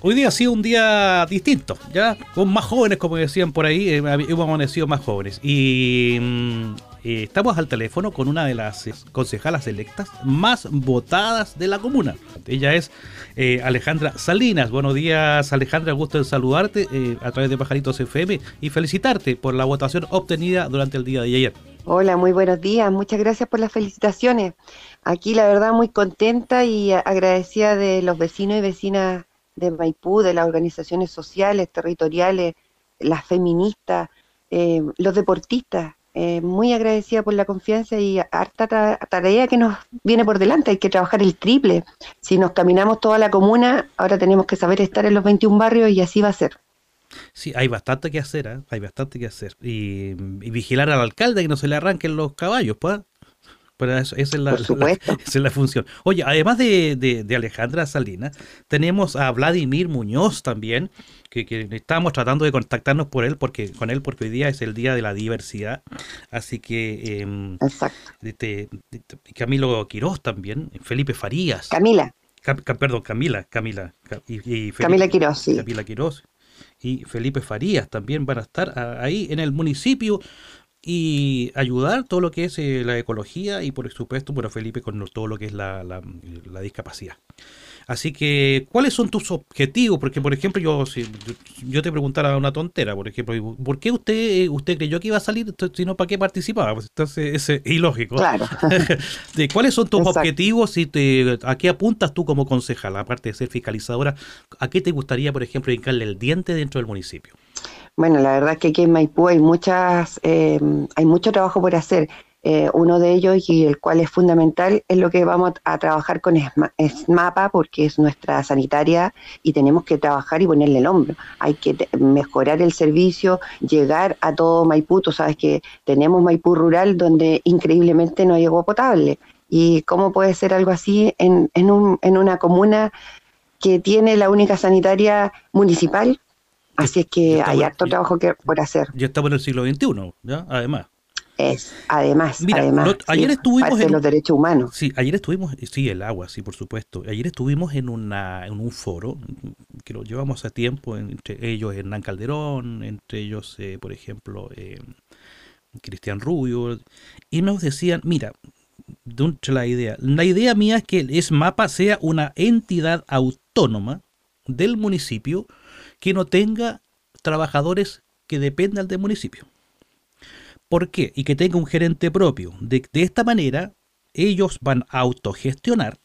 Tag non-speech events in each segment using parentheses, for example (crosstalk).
Hoy día ha sido un día distinto, ¿ya? Con más jóvenes, como decían por ahí, eh, hemos amanecido más jóvenes. Y mm, eh, estamos al teléfono con una de las eh, concejalas electas más votadas de la comuna. Ella es Alejandra Salinas. Buenos días, Alejandra. Gusto en saludarte a través de Pajaritos FM y felicitarte por la votación obtenida durante el día de ayer. Hola, muy buenos días. Muchas gracias por las felicitaciones. Aquí, la verdad, muy contenta y agradecida de los vecinos y vecinas de Maipú, de las organizaciones sociales, territoriales, las feministas, eh, los deportistas. Eh, muy agradecida por la confianza y harta tarea que nos viene por delante. Hay que trabajar el triple. Si nos caminamos toda la comuna, ahora tenemos que saber estar en los 21 barrios y así va a ser. Sí, hay bastante que hacer, ¿eh? hay bastante que hacer. Y, y, vigilar al alcalde que no se le arranquen los caballos, pues. Pero eso, esa, es la, la, (laughs) esa, es la, función. Oye, además de, de, de, Alejandra Salinas, tenemos a Vladimir Muñoz también, que, que, estamos tratando de contactarnos por él, porque con él, porque hoy día es el día de la diversidad. Así que eh, Exacto. De, Camilo Quiroz también, Felipe Farías. Camila. Cam, perdón, Camila, Camila. Y, y Felipe, Camila Quiroz, sí. Camila Quiroz y Felipe Farías también van a estar ahí en el municipio y ayudar todo lo que es eh, la ecología y por supuesto, bueno, Felipe con todo lo que es la, la, discapacidad. Así que, ¿cuáles son tus objetivos? Porque, por ejemplo, yo si yo te preguntara una tontera, por ejemplo, ¿por qué usted usted creyó que iba a salir, si no, ¿para qué participaba? Pues entonces es ilógico. Claro. (laughs) ¿Cuáles son tus Exacto. objetivos? Y te, ¿A qué apuntas tú como concejal, aparte de ser fiscalizadora? ¿A qué te gustaría, por ejemplo, dedicarle el diente dentro del municipio? Bueno, la verdad es que aquí en Maipú hay muchas, eh, hay mucho trabajo por hacer. Eh, uno de ellos y el cual es fundamental es lo que vamos a, a trabajar con SMAPA porque es nuestra sanitaria y tenemos que trabajar y ponerle el hombro. Hay que mejorar el servicio, llegar a todo Maipú. Tú sabes que tenemos Maipú rural donde increíblemente no hay agua potable. ¿Y cómo puede ser algo así en, en, un, en una comuna que tiene la única sanitaria municipal? Así es que hay harto trabajo que por hacer. Ya estamos en el siglo XXI, ¿ya? Además. Es, además, Mira, además. Ayer sí, estuvimos en los derechos humanos. Sí, ayer estuvimos, sí, el agua, sí, por supuesto. Ayer estuvimos en, una, en un foro que lo llevamos a tiempo, entre ellos Hernán Calderón, entre ellos, eh, por ejemplo, eh, Cristian Rubio, y nos decían, mira, de la idea, la idea mía es que el SMAPA sea una entidad autónoma del municipio que no tenga trabajadores que dependan del municipio. ¿Por qué? Y que tenga un gerente propio. De, de esta manera, ellos van a autogestionar,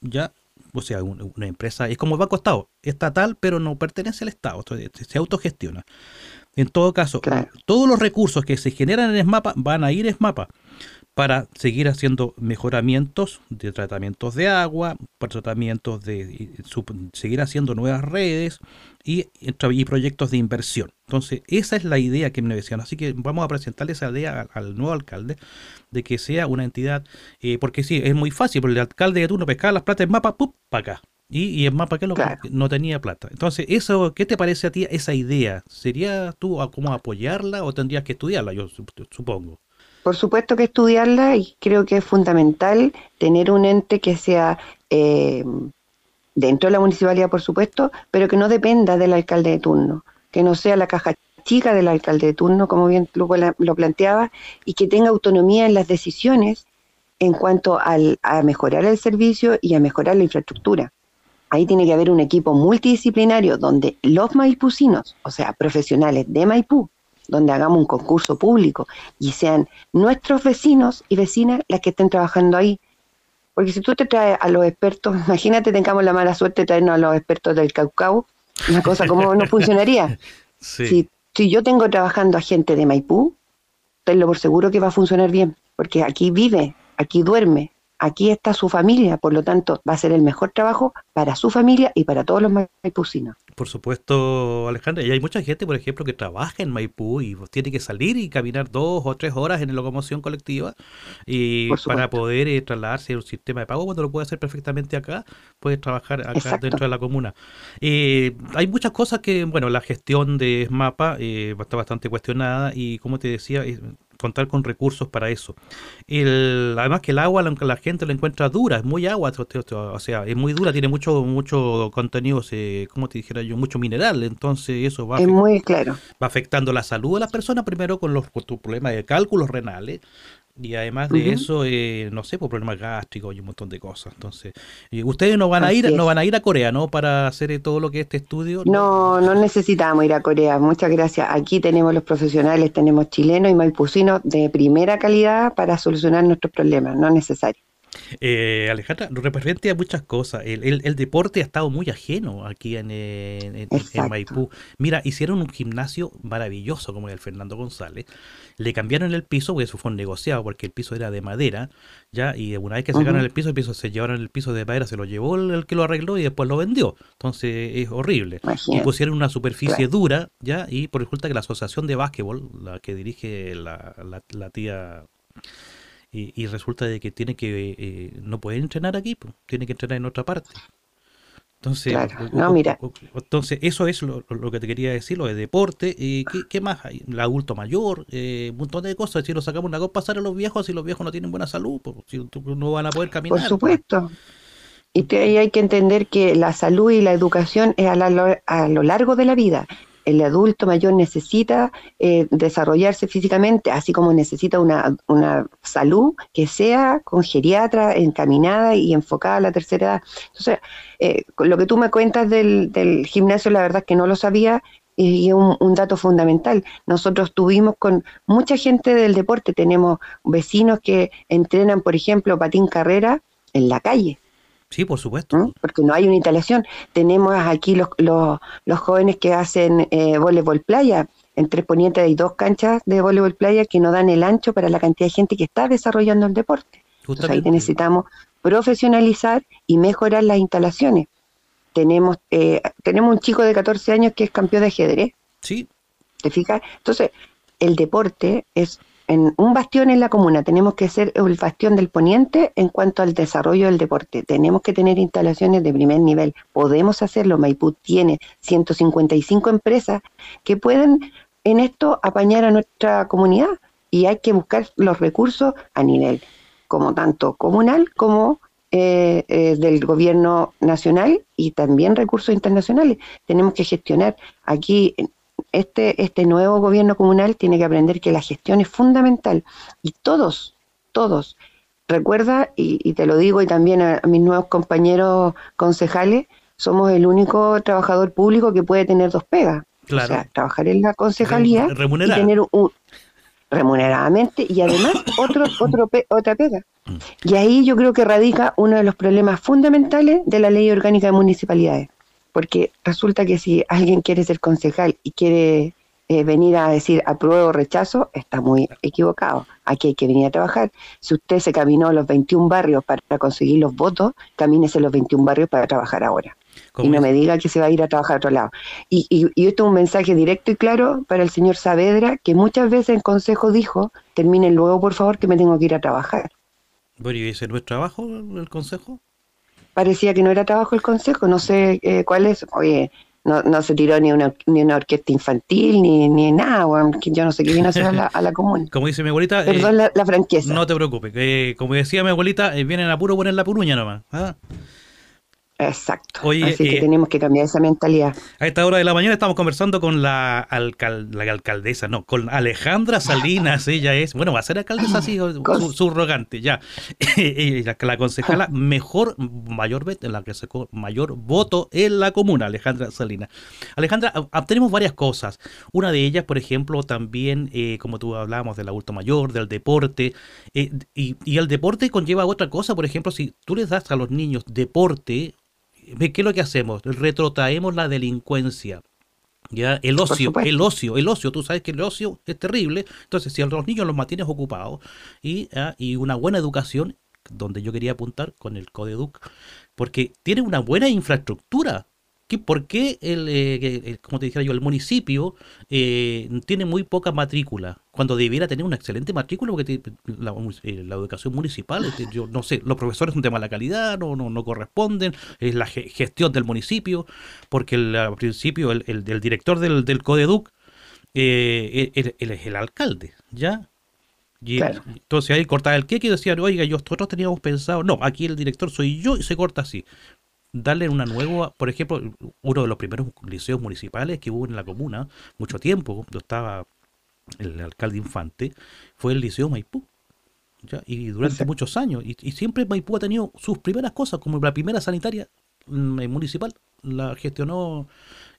ya, o sea, una, una empresa, es como el Banco Estado, estatal, pero no pertenece al Estado, se autogestiona. En todo caso, claro. todos los recursos que se generan en SMAPA van a ir a SMAPA para seguir haciendo mejoramientos de tratamientos de agua, para tratamientos de seguir haciendo nuevas redes y, y, proyectos de inversión. Entonces, esa es la idea que me decían. Así que vamos a presentarle esa idea al, al nuevo alcalde de que sea una entidad, eh, porque sí, es muy fácil, porque el alcalde de turno pescaba las plata en mapa, ¡pup! para acá. Y, y en mapa que lo, claro. no tenía plata. Entonces, eso, ¿qué te parece a ti esa idea? ¿Sería tú a, cómo apoyarla o tendrías que estudiarla, yo supongo? Por supuesto que estudiarla y creo que es fundamental tener un ente que sea eh, dentro de la municipalidad, por supuesto, pero que no dependa del alcalde de turno, que no sea la caja chica del alcalde de turno, como bien tú lo planteaba, y que tenga autonomía en las decisiones en cuanto al, a mejorar el servicio y a mejorar la infraestructura. Ahí tiene que haber un equipo multidisciplinario donde los maipucinos, o sea, profesionales de Maipú, donde hagamos un concurso público y sean nuestros vecinos y vecinas las que estén trabajando ahí. Porque si tú te traes a los expertos, (laughs) imagínate tengamos la mala suerte de traernos a los expertos del Caucao, una cosa como no (laughs) funcionaría. Sí. Si, si yo tengo trabajando a gente de Maipú, tenlo por seguro que va a funcionar bien, porque aquí vive, aquí duerme, aquí está su familia, por lo tanto va a ser el mejor trabajo para su familia y para todos los maipucinos. Por supuesto, Alejandra, y hay mucha gente, por ejemplo, que trabaja en Maipú y tiene que salir y caminar dos o tres horas en la locomoción colectiva y para poder eh, trasladarse a un sistema de pago cuando lo puede hacer perfectamente acá, puede trabajar acá Exacto. dentro de la comuna. Eh, hay muchas cosas que, bueno, la gestión de SMAPA eh, está bastante cuestionada y como te decía, contar con recursos para eso. El, además que el agua, aunque la gente la encuentra dura, es muy agua, o sea, es muy dura, tiene mucho mucho contenido, eh, como te dijera yo, mucho mineral, entonces eso va, es muy claro. va afectando la salud de las personas, primero con los con problemas de cálculos renales, y además de eso, eh, no sé, por problemas gástricos y un montón de cosas. Entonces, ustedes no van a ir, no van a ir a Corea, ¿no? Para hacer eh, todo lo que es este estudio. No, no necesitamos ir a Corea. Muchas gracias. Aquí tenemos los profesionales, tenemos chilenos y maipucinos de primera calidad para solucionar nuestros problemas. No es necesario. Eh, Alejandra, referente a muchas cosas, el, el, deporte ha estado muy ajeno aquí en, en, Maipú. Mira, hicieron un gimnasio maravilloso como el Fernando González. Le cambiaron el piso, porque eso fue un negociado, porque el piso era de madera, ya, y una vez que se el piso, el piso se llevaron el piso de madera, se lo llevó el, que lo arregló y después lo vendió. Entonces es horrible. Y pusieron una superficie dura, ya, y por resulta que la asociación de básquetbol, la que dirige la, la tía y, resulta de que tiene que eh, no puede entrenar aquí, pues, tiene que entrenar en otra parte. Entonces, no, mira. entonces eso es lo, que te quería decir, lo de deporte. y ¿qué, más hay? El adulto mayor, eh, un montón de cosas. Si lo sacamos una cosa, pasar a los viejos, si los viejos no tienen buena salud, pues, si, no van a poder caminar. Por pues. supuesto. Y ahí hay que entender que la salud y la educación es a, a lo largo de la vida el adulto mayor necesita eh, desarrollarse físicamente, así como necesita una, salud que sea con geriatra encaminada y enfocada a la tercera edad. Entonces, eh, lo que tú me cuentas del, gimnasio, la verdad es que no lo sabía y es un, dato fundamental. Nosotros tuvimos con mucha gente del deporte, tenemos vecinos que entrenan, por ejemplo, patín carrera en la calle Sí, por supuesto. Porque no hay una instalación. Tenemos aquí los, los, los jóvenes que hacen eh, voleibol playa. En Tres Ponientes hay dos canchas de voleibol playa que no dan el ancho para la cantidad de gente que está desarrollando el deporte. Entonces ahí necesitamos profesionalizar y mejorar las instalaciones. Tenemos, eh, tenemos un chico de 14 años que es campeón de ajedrez. Sí. ¿Te fijas? Entonces, el deporte es en un bastión en la comuna, tenemos que ser el bastión del poniente en cuanto al desarrollo del deporte. Tenemos que tener instalaciones de primer nivel. Podemos hacerlo. Maipú tiene 155 empresas que pueden en esto apañar a nuestra comunidad y hay que buscar los recursos a nivel como tanto comunal como eh, eh, del gobierno nacional y también recursos internacionales. Tenemos que gestionar aquí este, este nuevo gobierno comunal tiene que aprender que la gestión es fundamental y todos, todos, recuerda, y, te lo digo y también a, mis nuevos compañeros concejales, somos el único trabajador público que puede tener dos pegas. O sea, trabajar en la concejalía y tener un, remuneradamente y además (coughs) otro, otro otra pega. Mm. Y ahí yo creo que radica uno de los problemas fundamentales de la ley orgánica de municipalidades porque resulta que si alguien quiere ser concejal y quiere eh, venir a decir apruebo o rechazo, está muy equivocado. Aquí hay que venir a trabajar. Si usted se caminó los 21 barrios para conseguir los votos, camínese los 21 barrios para trabajar ahora. Y no me diga que se va a ir a trabajar a otro lado. Y, y, esto es un mensaje directo y claro para el señor Saavedra, que muchas veces el consejo dijo, terminen luego por favor que me tengo que ir a trabajar. Bueno, ¿y ese no es trabajo el consejo? Parecía que no era trabajo el consejo, no sé eh, cuál es, oye, no, no se tiró ni una, ni una orquesta infantil, ni, ni nada, yo no sé qué viene a hacer a la, a comuna. (laughs) Como dice mi abuelita... Perdón eh, la, franqueza. No te preocupes, que como decía mi abuelita, eh, vienen a puro poner la puruña nomás. ¿ah? Exacto. Así que eh, tenemos que cambiar esa mentalidad. A esta hora de la mañana estamos conversando con la, la alcaldesa, no, con Alejandra Salinas. (laughs) ella es, bueno, va a ser alcaldesa así, subrogante, ya. (laughs) la, la concejala mejor, mayor, la que sacó mayor voto en la comuna, Alejandra Salinas. Alejandra, tenemos varias cosas. Una de ellas, por ejemplo, también, eh, como tú hablábamos del adulto mayor, del deporte. Eh, y, y el deporte conlleva otra cosa, por ejemplo, si tú les das a los niños deporte, ¿qué es lo que hacemos? Retrotraemos la delincuencia. ¿ya? El ocio, el ocio, el ocio, tú sabes que el ocio es terrible. Entonces, si a los niños los mantienes ocupados y, y una buena educación, donde yo quería apuntar con el CODEDUC, porque tiene una buena infraestructura ¿Por qué, el, eh, como te dijera yo, el municipio eh, tiene muy poca matrícula? Cuando debiera tener una excelente matrícula, porque la, eh, la, educación municipal, este, yo no sé, los profesores son de mala calidad, no, no, no corresponden, es la gestión del municipio, porque el, al principio el, el, director del, del CODEDUC, él, es el alcalde, ¿ya? Y, Entonces ahí cortaba el queque y decían, oiga, nosotros teníamos pensado, no, aquí el director soy yo y se corta así. Darle una nueva, por ejemplo, uno de los primeros liceos municipales que hubo en la comuna, mucho tiempo, cuando estaba el alcalde Infante, fue el Liceo Maipú. Y durante muchos años. Y, y, siempre Maipú ha tenido sus primeras cosas, como la primera sanitaria mm, municipal, la gestionó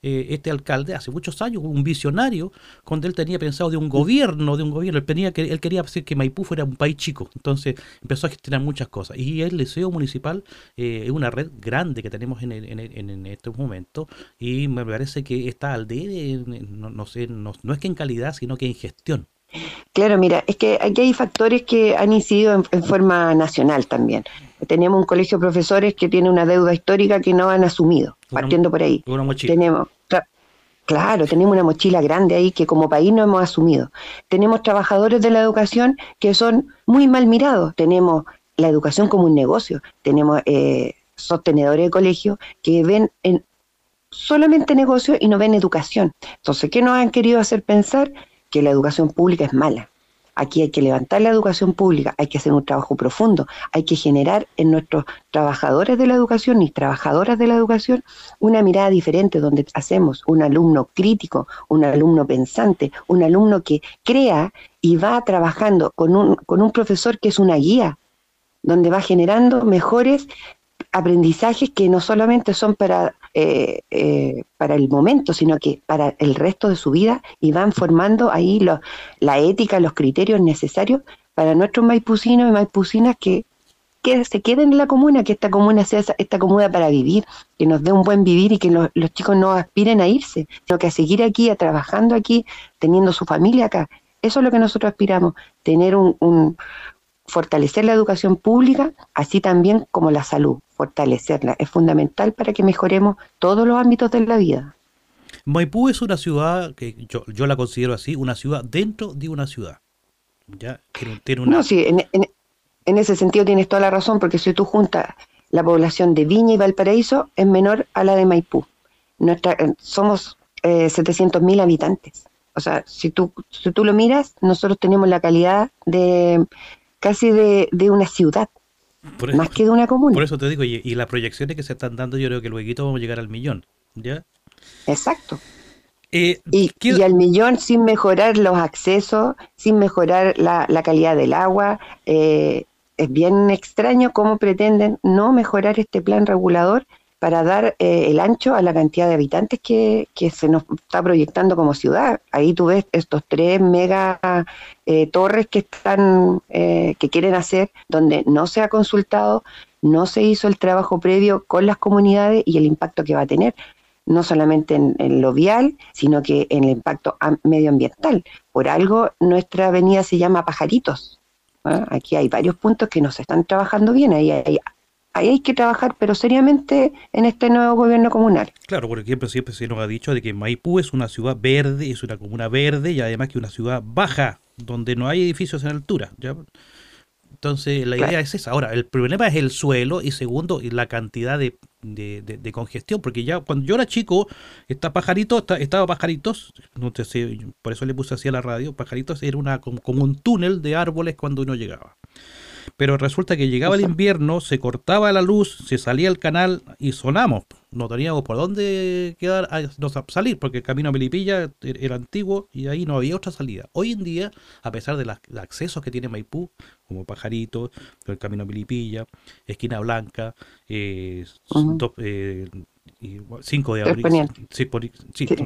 eh, este alcalde hace muchos años, un visionario, cuando él tenía pensado de un gobierno, de un gobierno, él, tenía, él quería hacer que Maipú fuera un país chico, entonces empezó a gestionar muchas cosas. Y el Liceo Municipal eh, es una red grande que tenemos en, en, en, estos momentos y me parece que está al de, no, no sé, no, no es que en calidad, sino que en gestión. Claro, mira, es que aquí hay factores que han incidido en, forma nacional también. Tenemos un colegio de profesores que tiene una deuda histórica que no han asumido, partiendo por ahí. Tenemos, claro, tenemos una mochila grande ahí que como país no hemos asumido. Tenemos trabajadores de la educación que son muy mal mirados. Tenemos la educación como un negocio. Tenemos eh, sostenedores de colegio que ven en solamente negocio y no ven educación. Entonces, ¿qué nos han querido hacer pensar? que la educación pública es mala. Aquí hay que levantar la educación pública, hay que hacer un trabajo profundo, hay que generar en nuestros trabajadores de la educación y trabajadoras de la educación una mirada diferente donde hacemos un alumno crítico, un alumno pensante, un alumno que crea y va trabajando con un, con un profesor que es una guía, donde va generando mejores aprendizajes que no solamente son para, eh, eh, para el momento, sino que para el resto de su vida y van formando ahí la ética, los criterios necesarios para nuestros maipucinos y maipucinas que, que se queden en la comuna, que esta comuna sea esta comuna para vivir, que nos dé un buen vivir y que los, chicos no aspiren a irse, sino que a seguir aquí, a trabajando aquí, teniendo su familia acá. Eso es lo que nosotros aspiramos, tener un fortalecer la educación pública, así también como la salud, fortalecerla. Es fundamental para que mejoremos todos los ámbitos de la vida. Maipú es una ciudad que yo, yo la considero así, una ciudad dentro de una ciudad. ¿Ya? Tiene una... No, sí, en, en, ese sentido tienes toda la razón, porque si tú juntas la población de Viña y Valparaíso, es menor a la de Maipú. Nuestra, eh, somos eh, 700.000 habitantes. O sea, si tú, si tú lo miras, nosotros tenemos la calidad de, casi de, una ciudad, más que de una comuna. Por eso te digo, y, las proyecciones que se están dando, yo creo que luego vamos a llegar al millón, ¿ya? Exacto. Eh, y, al millón sin mejorar los accesos, sin mejorar la, calidad del agua. Eh, es bien extraño cómo pretenden no mejorar este plan regulador para dar eh, el ancho a la cantidad de habitantes que, se nos está proyectando como ciudad. Ahí tú ves estos tres mega eh, torres que están eh, que quieren hacer, donde no se ha consultado, no se hizo el trabajo previo con las comunidades y el impacto que va a tener no solamente en, lo vial, sino que en el impacto medioambiental. Por algo nuestra avenida se llama Pajaritos. Aquí hay varios puntos que no se están trabajando bien, ahí hay ahí hay que trabajar, pero seriamente en este nuevo gobierno comunal. Claro, porque siempre, siempre se nos ha dicho de que Maipú es una ciudad verde, es una comuna verde y además que una ciudad baja, donde no hay edificios en altura. ¿ya? Entonces la idea es esa. Ahora, el problema es el suelo y segundo, la cantidad de, de, congestión, porque ya cuando yo era chico, esta pajarito, estaba pajaritos, no te sé, por eso le puse así a la radio, pajaritos era una como un túnel de árboles cuando uno llegaba. Pero resulta que llegaba el invierno, se cortaba la luz, se salía el canal y sonamos. No teníamos por dónde quedar, no, salir, porque el camino a Melipilla era antiguo y ahí no había otra salida. Hoy en día, a pesar de los accesos que tiene Maipú, como Pajarito, el camino a Melipilla, Esquina Blanca, eh, 5 de abril. Sí,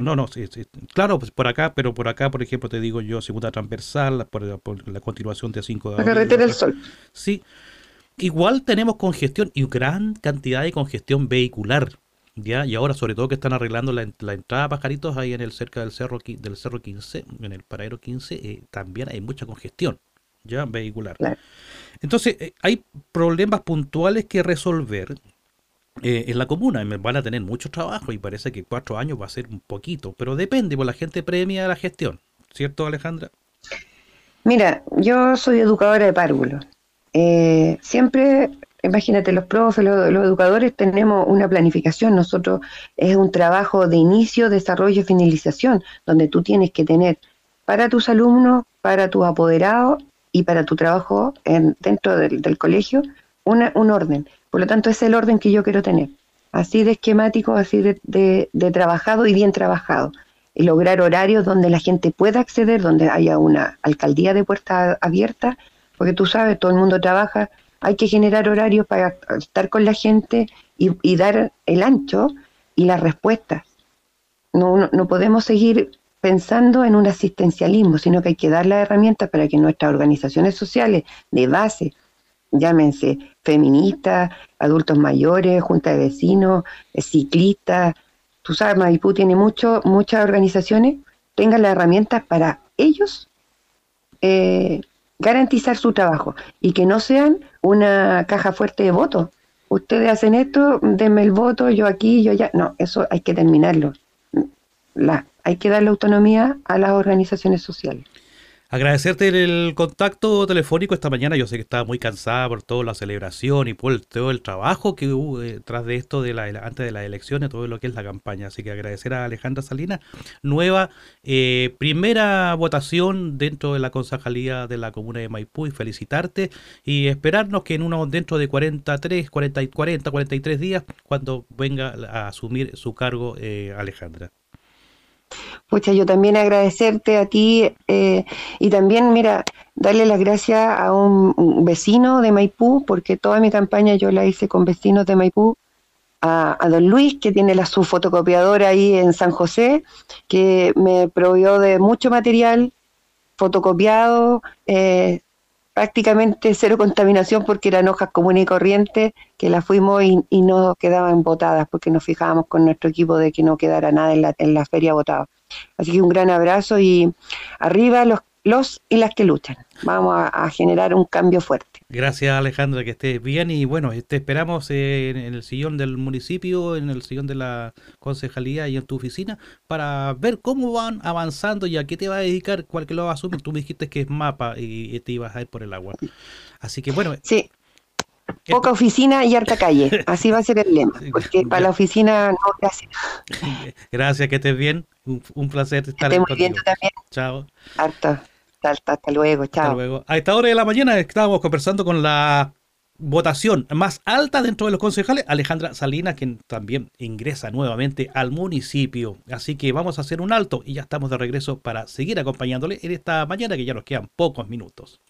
no, no, claro, pues por acá, pero por acá, por ejemplo, te digo yo, segunda transversal, por, la continuación de 5 de abril. La carretera del Sol. Sí. Igual tenemos congestión y gran cantidad de congestión vehicular. ¿ya? Y ahora, sobre todo, que están arreglando la, entrada a Pajaritos ahí en el cerca del cerro, del cerro 15, en el paradero 15, eh, también hay mucha congestión ya vehicular. Entonces, eh, hay problemas puntuales que resolver eh, en la comuna van a tener mucho trabajo y parece que cuatro años va a ser un poquito, pero depende, porque la gente premia la gestión, ¿cierto Alejandra? Mira, yo soy educadora de párvulos. Eh, siempre, imagínate, los profes, los, educadores tenemos una planificación. Nosotros es un trabajo de inicio, desarrollo y finalización, donde tú tienes que tener para tus alumnos, para tus apoderados y para tu trabajo en, dentro del, colegio una, un orden. Por lo tanto, es el orden que yo quiero tener. Así de esquemático, así de, trabajado y bien trabajado. Y lograr horarios donde la gente pueda acceder, donde haya una alcaldía de puerta abierta, porque tú sabes, todo el mundo trabaja, hay que generar horarios para estar con la gente y, dar el ancho y las respuestas. No, no, podemos seguir pensando en un asistencialismo, sino que hay que dar las herramientas para que nuestras organizaciones sociales de base, llámense feministas, adultos mayores, junta de vecinos, eh, ciclistas, tú sabes, Maipú tiene mucho, muchas organizaciones, tengan las herramientas para ellos eh, garantizar su trabajo y que no sean una caja fuerte de votos. Ustedes hacen esto, denme el voto, yo aquí, yo allá. No, eso hay que terminarlo. La, hay que darle autonomía a las organizaciones sociales. Agradecerte el contacto telefónico esta mañana. Yo sé que estaba muy cansada por toda la celebración y por todo el trabajo que hubo detrás de esto de la, antes de las elecciones, todo lo que es la campaña. Así que agradecer a Alejandra Salinas. Nueva eh, primera votación dentro de la concejalía de la comuna de Maipú y felicitarte y esperarnos que en unos dentro de 43, 40, 40 43 días, cuando venga a asumir su cargo eh, Alejandra. Pucha, yo también agradecerte a ti eh, y también, mira, darle las gracias a un, vecino de Maipú, porque toda mi campaña yo la hice con vecinos de Maipú, a, don Luis, que tiene la, su fotocopiadora ahí en San José, que me proveyó de mucho material fotocopiado, eh, prácticamente cero contaminación porque eran hojas comunes y corrientes que las fuimos y, no quedaban botadas porque nos fijábamos con nuestro equipo de que no quedara nada en la, en la feria botado. Así que un gran abrazo y arriba los, los y las que luchan. Vamos a, generar un cambio fuerte. Gracias Alejandra, que estés bien y bueno, te esperamos en, el sillón del municipio, en el sillón de la concejalía y en tu oficina para ver cómo van avanzando y a qué te va a dedicar, cuál que lo va a asumir. Tú me dijiste que es mapa y, te ibas a ir por el agua. Así que bueno. Sí. Poca oficina y harta calle. Así va a ser el lema. Porque para la oficina no gracias. (laughs) Gracias, que estés bien. Un, placer estar que muy bien también. Chao. Harta. Hasta, luego, chao. Hasta luego. A esta hora de la mañana estábamos conversando con la votación más alta dentro de los concejales, Alejandra Salinas, quien también ingresa nuevamente al municipio. Así que vamos a hacer un alto y ya estamos de regreso para seguir acompañándole en esta mañana que ya nos quedan pocos minutos.